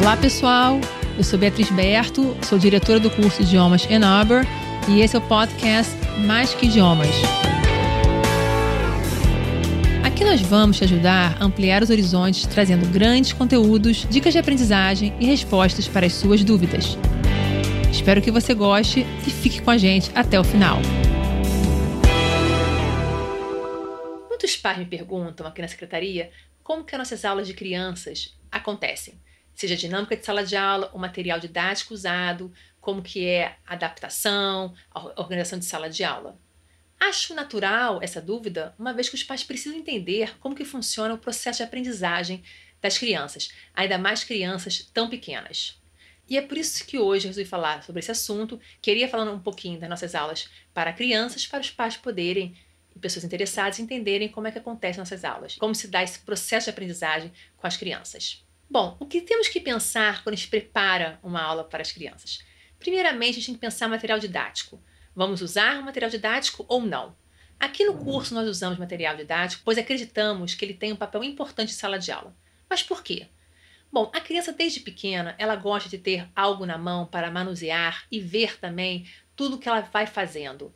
Olá, pessoal. Eu sou Beatriz Berto, sou diretora do curso Idiomas Arbor e esse é o podcast Mais que Idiomas. Aqui nós vamos te ajudar a ampliar os horizontes, trazendo grandes conteúdos, dicas de aprendizagem e respostas para as suas dúvidas. Espero que você goste e fique com a gente até o final. Muitos pais me perguntam aqui na secretaria como que as nossas aulas de crianças acontecem seja a dinâmica de sala de aula, o material didático usado, como que é a adaptação, a organização de sala de aula. Acho natural essa dúvida, uma vez que os pais precisam entender como que funciona o processo de aprendizagem das crianças, ainda mais crianças tão pequenas. E é por isso que hoje eu resolvi falar sobre esse assunto. Queria falar um pouquinho das nossas aulas para crianças, para os pais poderem e pessoas interessadas entenderem como é que acontecem nossas aulas, como se dá esse processo de aprendizagem com as crianças. Bom, o que temos que pensar quando a gente prepara uma aula para as crianças? Primeiramente, a gente tem que pensar material didático. Vamos usar material didático ou não? Aqui no curso nós usamos material didático, pois acreditamos que ele tem um papel importante em sala de aula. Mas por quê? Bom, a criança desde pequena, ela gosta de ter algo na mão para manusear e ver também tudo que ela vai fazendo.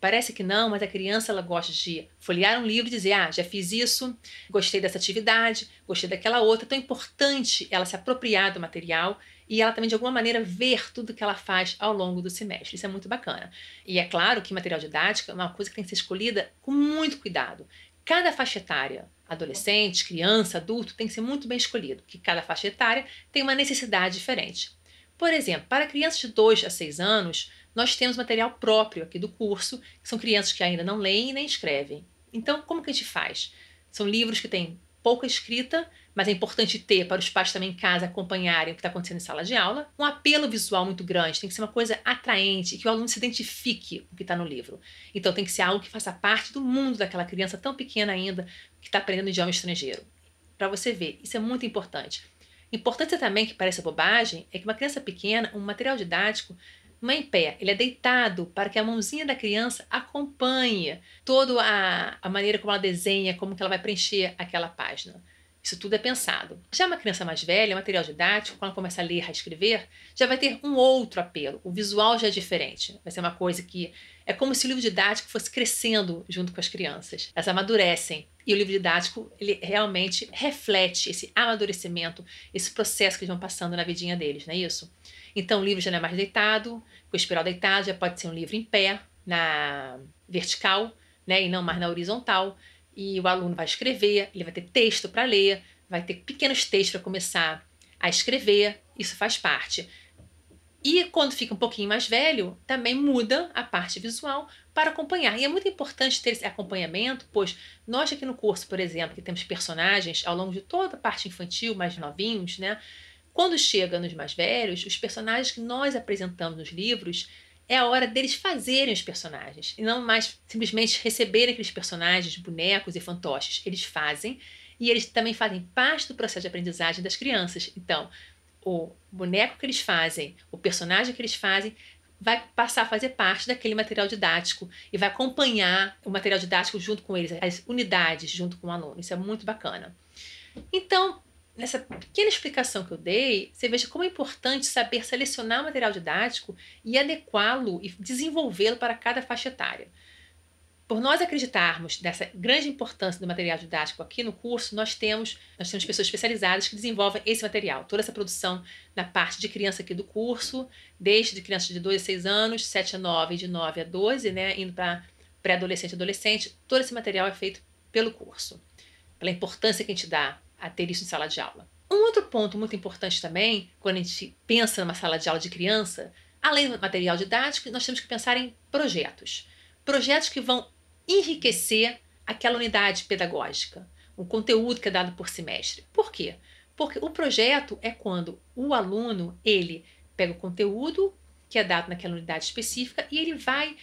Parece que não, mas a criança ela gosta de folhear um livro e dizer: Ah, já fiz isso, gostei dessa atividade, gostei daquela outra. Então é importante ela se apropriar do material e ela também, de alguma maneira, ver tudo que ela faz ao longo do semestre. Isso é muito bacana. E é claro que material didático é uma coisa que tem que ser escolhida com muito cuidado. Cada faixa etária, adolescente, criança, adulto, tem que ser muito bem escolhido, porque cada faixa etária tem uma necessidade diferente. Por exemplo, para crianças de 2 a 6 anos, nós temos material próprio aqui do curso, que são crianças que ainda não leem nem escrevem. Então, como que a gente faz? São livros que têm pouca escrita, mas é importante ter para os pais também em casa acompanharem o que está acontecendo em sala de aula. Um apelo visual muito grande, tem que ser uma coisa atraente, que o aluno se identifique com o que está no livro. Então tem que ser algo que faça parte do mundo daquela criança tão pequena ainda que está aprendendo idioma estrangeiro. Para você ver, isso é muito importante. Importante também, que parece bobagem, é que uma criança pequena, um material didático, não é em pé, ele é deitado para que a mãozinha da criança acompanhe toda a, a maneira como ela desenha, como que ela vai preencher aquela página. Isso tudo é pensado. Já uma criança mais velha, material didático, quando ela começa a ler, a escrever, já vai ter um outro apelo. O visual já é diferente. Vai ser uma coisa que é como se o livro didático fosse crescendo junto com as crianças. Elas amadurecem. E o livro didático, ele realmente reflete esse amadurecimento, esse processo que eles vão passando na vidinha deles, não é isso? Então o livro já não é mais deitado, com espiral deitado, já pode ser um livro em pé, na vertical, né, e não mais na horizontal. E o aluno vai escrever, ele vai ter texto para ler, vai ter pequenos textos para começar a escrever, isso faz parte. E quando fica um pouquinho mais velho, também muda a parte visual para acompanhar. E é muito importante ter esse acompanhamento, pois nós aqui no curso, por exemplo, que temos personagens ao longo de toda a parte infantil, mais novinhos, né? Quando chega nos mais velhos, os personagens que nós apresentamos nos livros é a hora deles fazerem os personagens e não mais simplesmente receberem aqueles personagens, bonecos e fantoches. Eles fazem e eles também fazem parte do processo de aprendizagem das crianças. Então, o boneco que eles fazem, o personagem que eles fazem, vai passar a fazer parte daquele material didático e vai acompanhar o material didático junto com eles, as unidades junto com o aluno. Isso é muito bacana. Então, nessa pequena explicação que eu dei, você veja como é importante saber selecionar o material didático e adequá-lo e desenvolvê-lo para cada faixa etária. Por nós acreditarmos nessa grande importância do material didático aqui no curso, nós temos, nós temos pessoas especializadas que desenvolvem esse material, toda essa produção na parte de criança aqui do curso, desde crianças de 2 a 6 anos, 7 a 9 e de 9 a 12, né, indo para pré-adolescente e adolescente, todo esse material é feito pelo curso, pela importância que a gente dá a ter isso em sala de aula. Um outro ponto muito importante também, quando a gente pensa numa sala de aula de criança, além do material didático, nós temos que pensar em projetos. Projetos que vão enriquecer aquela unidade pedagógica, o conteúdo que é dado por semestre. Por quê? Porque o projeto é quando o aluno, ele pega o conteúdo que é dado naquela unidade específica e ele vai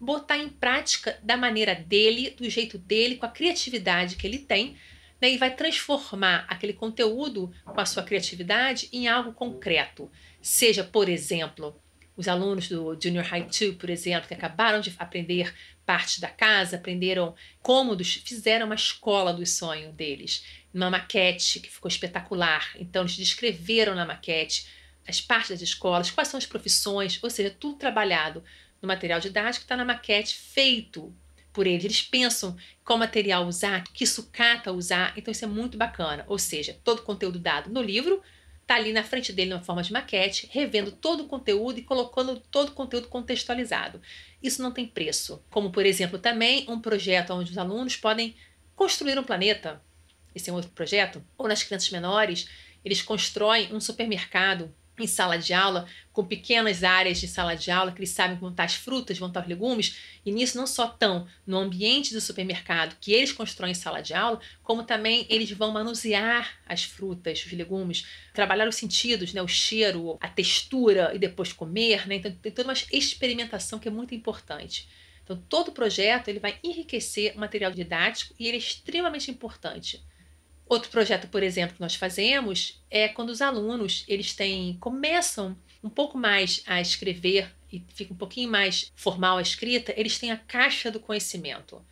botar em prática da maneira dele, do jeito dele, com a criatividade que ele tem, né, e vai transformar aquele conteúdo com a sua criatividade em algo concreto. Seja, por exemplo, os alunos do Junior High 2, por exemplo, que acabaram de aprender parte da casa, aprenderam cômodos, fizeram uma escola do sonho deles, uma maquete que ficou espetacular. Então, eles descreveram na maquete as partes das escolas, quais são as profissões, ou seja, tudo trabalhado no material didático está na maquete feito por eles. Eles pensam qual material usar, que sucata usar, então isso é muito bacana. Ou seja, todo o conteúdo dado no livro está ali na frente dele, na forma de maquete, revendo todo o conteúdo e colocando todo o conteúdo contextualizado. Isso não tem preço. Como, por exemplo, também um projeto onde os alunos podem construir um planeta. Esse é um outro projeto. Ou nas crianças menores, eles constroem um supermercado em sala de aula, com pequenas áreas de sala de aula, que eles sabem estão as frutas, estar os legumes, e nisso não só estão no ambiente do supermercado que eles constroem em sala de aula, como também eles vão manusear as frutas, os legumes, trabalhar os sentidos, né, o cheiro, a textura e depois comer, né? Então tem toda uma experimentação que é muito importante. Então todo projeto ele vai enriquecer o material didático e ele é extremamente importante. Outro projeto, por exemplo, que nós fazemos é quando os alunos eles têm começam um pouco mais a escrever e fica um pouquinho mais formal a escrita, eles têm a caixa do conhecimento.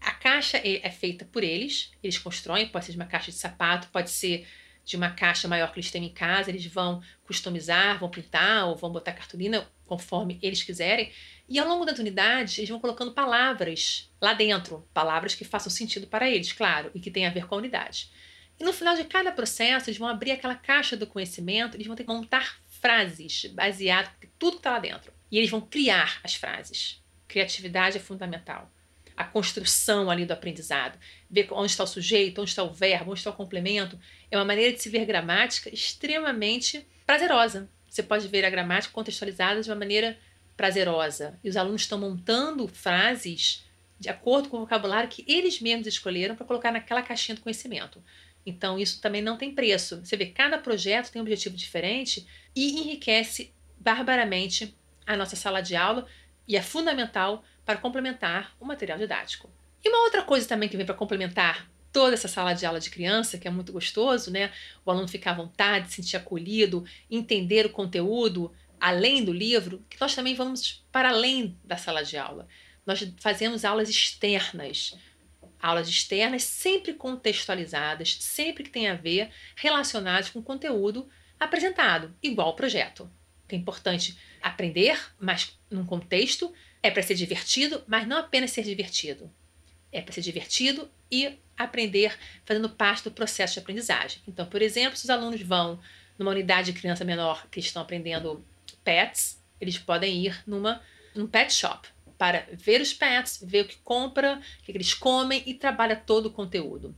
A caixa é, é feita por eles, eles constroem, pode ser uma caixa de sapato, pode ser de uma caixa maior que eles têm em casa, eles vão customizar, vão pintar ou vão botar cartolina conforme eles quiserem. E ao longo das unidades, eles vão colocando palavras lá dentro, palavras que façam sentido para eles, claro, e que tenham a ver com a unidade. E no final de cada processo, eles vão abrir aquela caixa do conhecimento, eles vão ter que montar frases baseadas em tudo que está lá dentro. E eles vão criar as frases. Criatividade é fundamental. A construção ali do aprendizado. Ver onde está o sujeito, onde está o verbo, onde está o complemento. É uma maneira de se ver gramática extremamente prazerosa. Você pode ver a gramática contextualizada de uma maneira prazerosa. E os alunos estão montando frases de acordo com o vocabulário que eles mesmos escolheram para colocar naquela caixinha do conhecimento. Então, isso também não tem preço. Você vê, cada projeto tem um objetivo diferente e enriquece barbaramente a nossa sala de aula e é fundamental para complementar o material didático. E uma outra coisa também que vem para complementar toda essa sala de aula de criança, que é muito gostoso, né? O aluno ficar à vontade, se sentir acolhido, entender o conteúdo, além do livro, que nós também vamos para além da sala de aula. Nós fazemos aulas externas. Aulas externas sempre contextualizadas, sempre que tem a ver, relacionadas com o conteúdo apresentado, igual o projeto. É importante aprender, mas num contexto, é para ser divertido, mas não apenas ser divertido. É para ser divertido e aprender fazendo parte do processo de aprendizagem. Então, por exemplo, se os alunos vão numa unidade de criança menor que estão aprendendo pets, eles podem ir numa num pet shop para ver os pets, ver o que compra, o que eles comem e trabalha todo o conteúdo.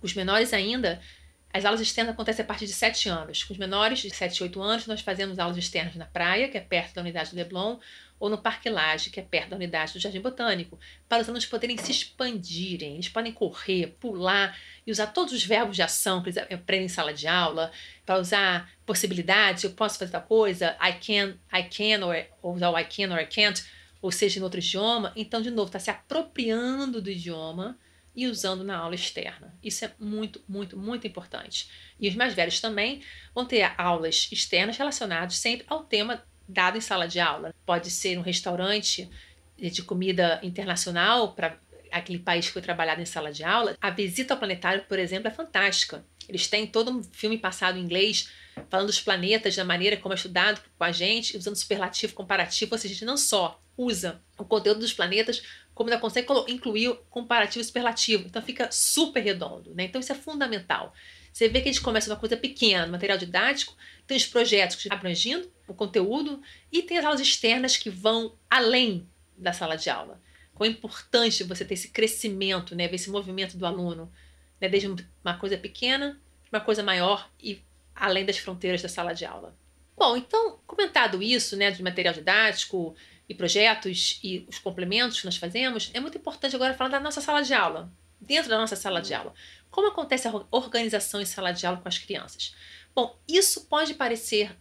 Os menores ainda, as aulas externas acontecem a partir de 7 anos. Com os menores de 7 e 8 anos, nós fazemos aulas externas na praia, que é perto da unidade do Leblon, ou no Parque Lage, que é perto da unidade do Jardim Botânico, para os alunos poderem se expandirem. Eles podem correr, pular e usar todos os verbos de ação que eles aprendem em sala de aula, para usar possibilidades, eu posso fazer tal coisa, I can, I can, or, ou usar o I can or I can't, ou seja, em outro idioma. Então, de novo, está se apropriando do idioma e usando na aula externa. Isso é muito, muito, muito importante. E os mais velhos também vão ter aulas externas relacionadas sempre ao tema dado em sala de aula. Pode ser um restaurante de comida internacional para aquele país que foi trabalhado em sala de aula. A visita ao planetário, por exemplo, é fantástica. Eles têm todo um filme passado em inglês falando dos planetas, da maneira como é estudado com a gente, usando superlativo, comparativo, ou seja, a gente não só usa o conteúdo dos planetas, como ainda consegue incluir comparativo superlativo. Então fica super redondo, né? Então isso é fundamental. Você vê que a gente começa uma coisa pequena, material didático, tem os projetos abrangindo o conteúdo e tem as aulas externas que vão além da sala de aula. Como é importante você ter esse crescimento, né, ver esse movimento do aluno, né, desde uma coisa pequena, uma coisa maior e além das fronteiras da sala de aula. Bom, então, comentado isso, né, de material didático e projetos e os complementos que nós fazemos, é muito importante agora falar da nossa sala de aula, dentro da nossa sala de aula. Como acontece a organização em sala de aula com as crianças? Bom, isso pode parecer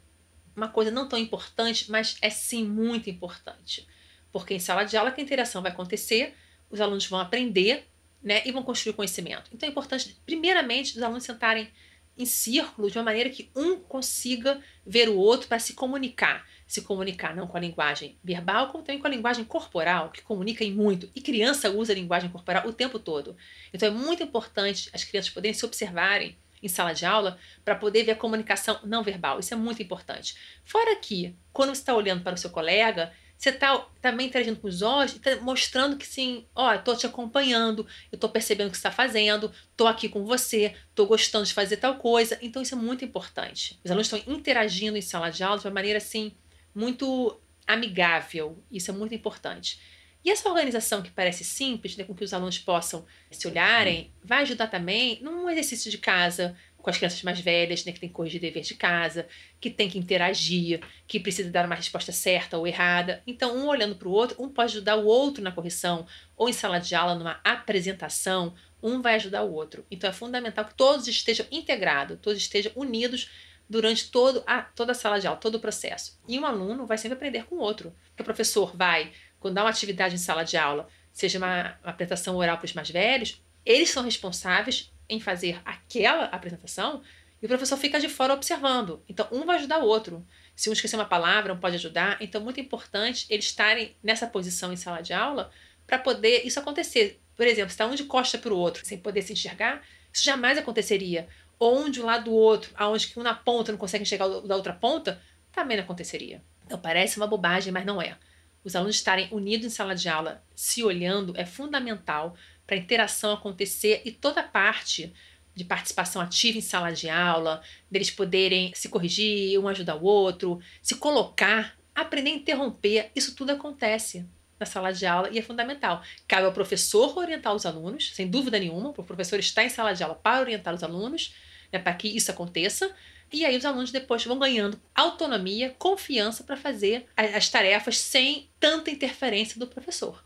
uma coisa não tão importante, mas é sim muito importante. Porque em sala de aula que a interação vai acontecer, os alunos vão aprender né, e vão construir conhecimento. Então é importante, primeiramente, os alunos sentarem em círculo de uma maneira que um consiga ver o outro para se comunicar. Se comunicar não com a linguagem verbal, como também com a linguagem corporal, que comunica em muito. E criança usa a linguagem corporal o tempo todo. Então é muito importante as crianças poderem se observarem em sala de aula para poder ver a comunicação não verbal. Isso é muito importante. Fora que, quando você está olhando para o seu colega, você está também interagindo com os olhos e tá mostrando que sim, ó, eu tô te acompanhando, eu tô percebendo o que você está fazendo, tô aqui com você, tô gostando de fazer tal coisa. Então isso é muito importante. Os alunos estão interagindo em sala de aula de uma maneira assim muito amigável. Isso é muito importante. E essa organização que parece simples, né, com que os alunos possam se olharem, vai ajudar também num exercício de casa, com as crianças mais velhas, né, que tem que corrigir dever de casa, que tem que interagir, que precisa dar uma resposta certa ou errada. Então, um olhando para o outro, um pode ajudar o outro na correção, ou em sala de aula, numa apresentação, um vai ajudar o outro. Então, é fundamental que todos estejam integrados, todos estejam unidos durante todo a, toda a sala de aula, todo o processo. E um aluno vai sempre aprender com o outro. O professor vai, quando dá uma atividade em sala de aula, seja uma, uma apresentação oral para os mais velhos, eles são responsáveis em fazer aquela apresentação e o professor fica de fora observando. Então, um vai ajudar o outro. Se um esquecer uma palavra, um pode ajudar. Então, muito importante eles estarem nessa posição em sala de aula para poder isso acontecer. Por exemplo, se está um de costa para o outro, sem poder se enxergar, isso jamais aconteceria. Ou um lado do outro, aonde um na ponta não consegue enxergar da outra ponta, também não aconteceria. Então, parece uma bobagem, mas não é. Os alunos estarem unidos em sala de aula, se olhando, é fundamental para a interação acontecer e toda a parte de participação ativa em sala de aula, deles poderem se corrigir, um ajudar o outro, se colocar, aprender a interromper, isso tudo acontece na sala de aula e é fundamental. Cabe ao professor orientar os alunos, sem dúvida nenhuma, o professor está em sala de aula para orientar os alunos, né, para que isso aconteça. E aí os alunos depois vão ganhando autonomia, confiança para fazer as tarefas sem tanta interferência do professor.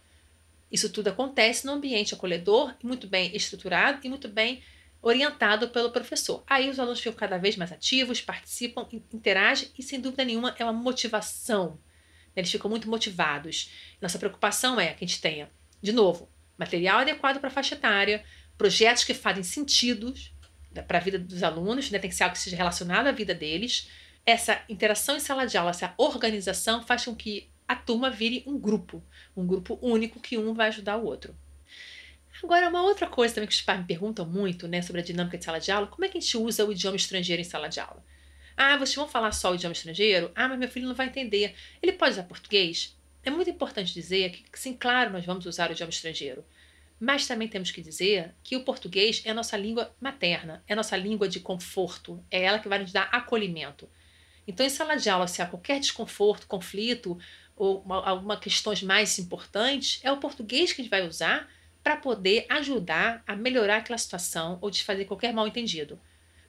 Isso tudo acontece no ambiente acolhedor, muito bem estruturado e muito bem orientado pelo professor. Aí os alunos ficam cada vez mais ativos, participam, interagem e, sem dúvida nenhuma, é uma motivação. Eles ficam muito motivados. Nossa preocupação é que a gente tenha, de novo, material adequado para a faixa etária, projetos que fazem sentido para a vida dos alunos, né? tem que ser algo que seja relacionado à vida deles. Essa interação em sala de aula, essa organização faz com que a turma vire um grupo, um grupo único que um vai ajudar o outro. Agora, uma outra coisa também que os pais me perguntam muito, né, sobre a dinâmica de sala de aula, como é que a gente usa o idioma estrangeiro em sala de aula? Ah, vocês vão falar só o idioma estrangeiro? Ah, mas meu filho não vai entender. Ele pode usar português? É muito importante dizer que, sim, claro, nós vamos usar o idioma estrangeiro. Mas também temos que dizer que o português é a nossa língua materna, é a nossa língua de conforto, é ela que vai nos dar acolhimento. Então, em sala de aula, se há qualquer desconforto, conflito, ou uma, alguma questões mais importantes, é o português que a gente vai usar para poder ajudar a melhorar aquela situação ou desfazer qualquer mal entendido.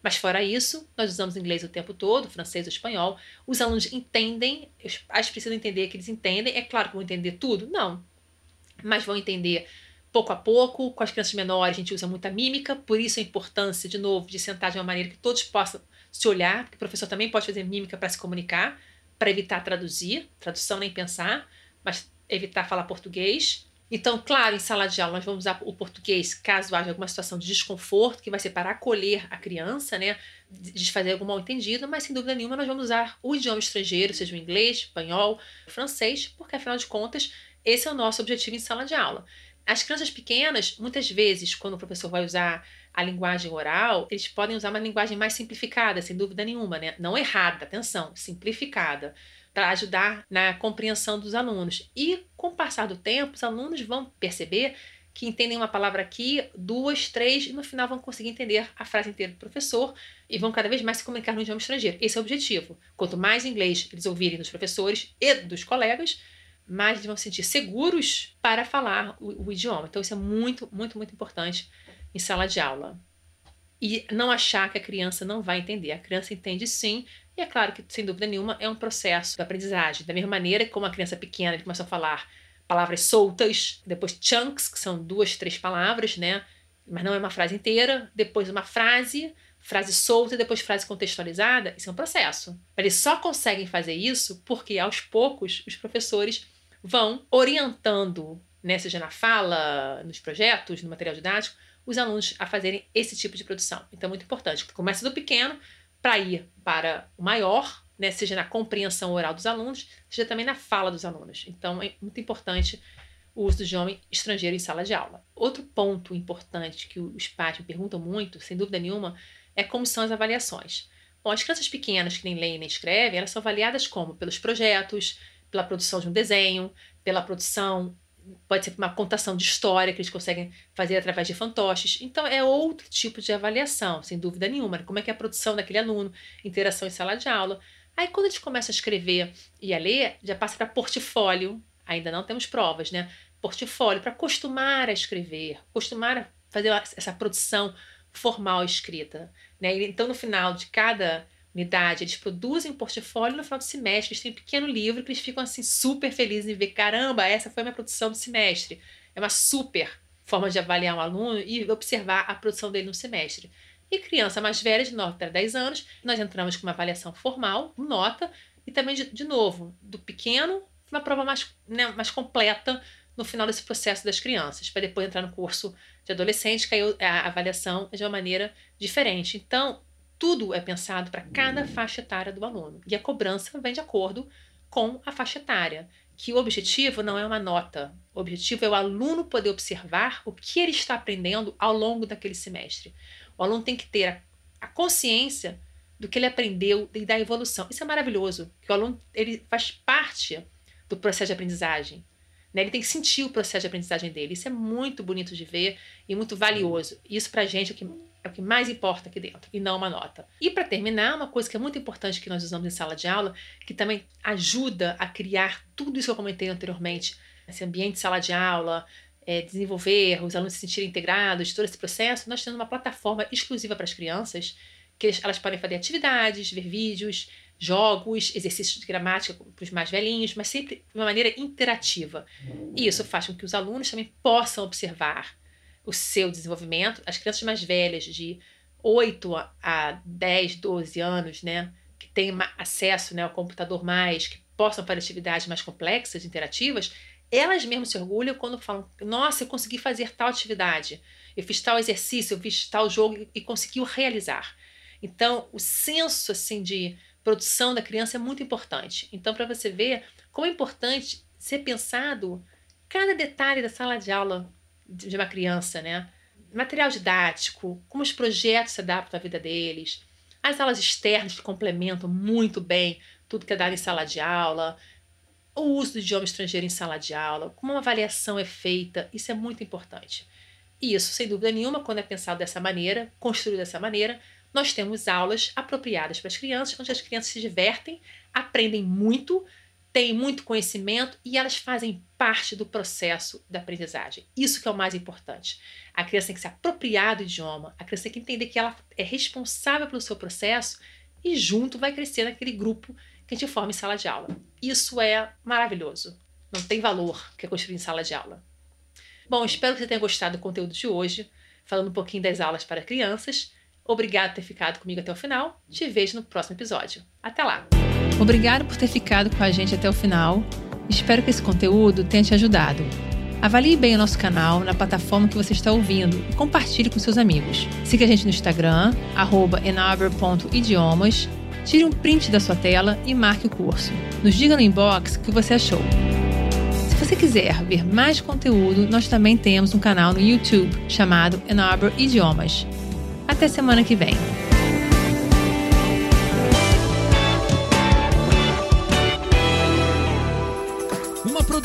Mas fora isso, nós usamos inglês o tempo todo, francês ou espanhol. Os alunos entendem, os pais precisam entender que eles entendem. É claro que vão entender tudo? Não. Mas vão entender pouco a pouco. Com as crianças menores, a gente usa muita mímica, por isso a importância, de novo, de sentar de uma maneira que todos possam se olhar, porque o professor também pode fazer mímica para se comunicar para evitar traduzir, tradução nem pensar, mas evitar falar português. Então, claro, em sala de aula nós vamos usar o português caso haja alguma situação de desconforto, que vai ser para acolher a criança, né? Desfazer algum mal entendido, mas sem dúvida nenhuma nós vamos usar o idioma estrangeiro, seja o inglês, espanhol, francês, porque afinal de contas esse é o nosso objetivo em sala de aula. As crianças pequenas, muitas vezes, quando o professor vai usar a linguagem oral, eles podem usar uma linguagem mais simplificada, sem dúvida nenhuma, né? Não errada, atenção, simplificada, para ajudar na compreensão dos alunos. E com o passar do tempo, os alunos vão perceber que entendem uma palavra aqui, duas, três, e no final vão conseguir entender a frase inteira do professor e vão cada vez mais se comunicar no idioma estrangeiro. Esse é o objetivo. Quanto mais inglês eles ouvirem dos professores e dos colegas, mais eles vão se sentir seguros para falar o, o idioma. Então, isso é muito, muito, muito importante em sala de aula. E não achar que a criança não vai entender. A criança entende sim, e é claro que, sem dúvida nenhuma, é um processo de aprendizagem. Da mesma maneira que, como a criança pequena ele começa a falar palavras soltas, depois chunks, que são duas, três palavras, né? Mas não é uma frase inteira, depois uma frase, frase solta depois frase contextualizada. Isso é um processo. Eles só conseguem fazer isso porque, aos poucos, os professores vão orientando, né, seja na fala, nos projetos, no material didático, os alunos a fazerem esse tipo de produção. Então, é muito importante. Começa do pequeno para ir para o maior, né, seja na compreensão oral dos alunos, seja também na fala dos alunos. Então, é muito importante o uso do idioma estrangeiro em sala de aula. Outro ponto importante que os pais me perguntam muito, sem dúvida nenhuma, é como são as avaliações. Bom, as crianças pequenas que nem leem nem escrevem, elas são avaliadas como? Pelos projetos, pela produção de um desenho, pela produção, pode ser uma contação de história que eles conseguem fazer através de fantoches. Então, é outro tipo de avaliação, sem dúvida nenhuma. Como é que é a produção daquele aluno, interação em sala de aula. Aí, quando eles começam a escrever e a ler, já passa para portfólio. Ainda não temos provas, né? Portfólio, para acostumar a escrever, acostumar a fazer essa produção formal escrita. Né? Então, no final de cada unidade, eles produzem um portfólio no final do semestre, eles têm um pequeno livro que eles ficam assim super felizes em ver, caramba, essa foi a minha produção do semestre. É uma super forma de avaliar um aluno e observar a produção dele no semestre. E criança mais velha, de 9 para 10 anos, nós entramos com uma avaliação formal, nota, e também, de, de novo, do pequeno, uma prova mais, né, mais completa no final desse processo das crianças, para depois entrar no curso de adolescente, que aí a avaliação é de uma maneira diferente. Então, tudo é pensado para cada faixa etária do aluno. E a cobrança vem de acordo com a faixa etária. Que o objetivo não é uma nota. O objetivo é o aluno poder observar o que ele está aprendendo ao longo daquele semestre. O aluno tem que ter a consciência do que ele aprendeu e da evolução. Isso é maravilhoso, que o aluno ele faz parte do processo de aprendizagem. Né? Ele tem que sentir o processo de aprendizagem dele. Isso é muito bonito de ver e muito valioso. Isso para gente é o que é o que mais importa aqui dentro, e não uma nota. E para terminar, uma coisa que é muito importante que nós usamos em sala de aula, que também ajuda a criar tudo isso que eu comentei anteriormente, esse ambiente de sala de aula, é, desenvolver, os alunos se sentirem integrados, todo esse processo, nós temos uma plataforma exclusiva para as crianças, que elas podem fazer atividades, ver vídeos, jogos, exercícios de gramática para os mais velhinhos, mas sempre de uma maneira interativa. E isso faz com que os alunos também possam observar o seu desenvolvimento. As crianças mais velhas, de 8 a 10, 12 anos, né, que têm acesso né, ao computador mais, que possam fazer atividades mais complexas, interativas, elas mesmas se orgulham quando falam: Nossa, eu consegui fazer tal atividade, eu fiz tal exercício, eu fiz tal jogo e conseguiu realizar. Então, o senso assim de produção da criança é muito importante. Então, para você ver como é importante ser pensado cada detalhe da sala de aula de uma criança, né? Material didático, como os projetos se adaptam à vida deles, as aulas externas que complementam muito bem tudo que é dado em sala de aula, o uso do idioma estrangeiro em sala de aula, como uma avaliação é feita, isso é muito importante. E isso, sem dúvida nenhuma, quando é pensado dessa maneira, construído dessa maneira, nós temos aulas apropriadas para as crianças, onde as crianças se divertem, aprendem muito, têm muito conhecimento e elas fazem parte do processo da aprendizagem. Isso que é o mais importante. A criança tem que se apropriar do idioma, a criança tem que entender que ela é responsável pelo seu processo e junto vai crescer naquele grupo que a gente forma em sala de aula. Isso é maravilhoso. Não tem valor que é construir em sala de aula. Bom, espero que você tenha gostado do conteúdo de hoje, falando um pouquinho das aulas para crianças. Obrigado por ter ficado comigo até o final. Te vejo no próximo episódio. Até lá! Obrigado por ter ficado com a gente até o final. Espero que esse conteúdo tenha te ajudado. Avalie bem o nosso canal na plataforma que você está ouvindo e compartilhe com seus amigos. Siga a gente no Instagram, enaber.idiomas. Tire um print da sua tela e marque o curso. Nos diga no inbox o que você achou. Se você quiser ver mais conteúdo, nós também temos um canal no YouTube chamado Enaber Idiomas. Até semana que vem.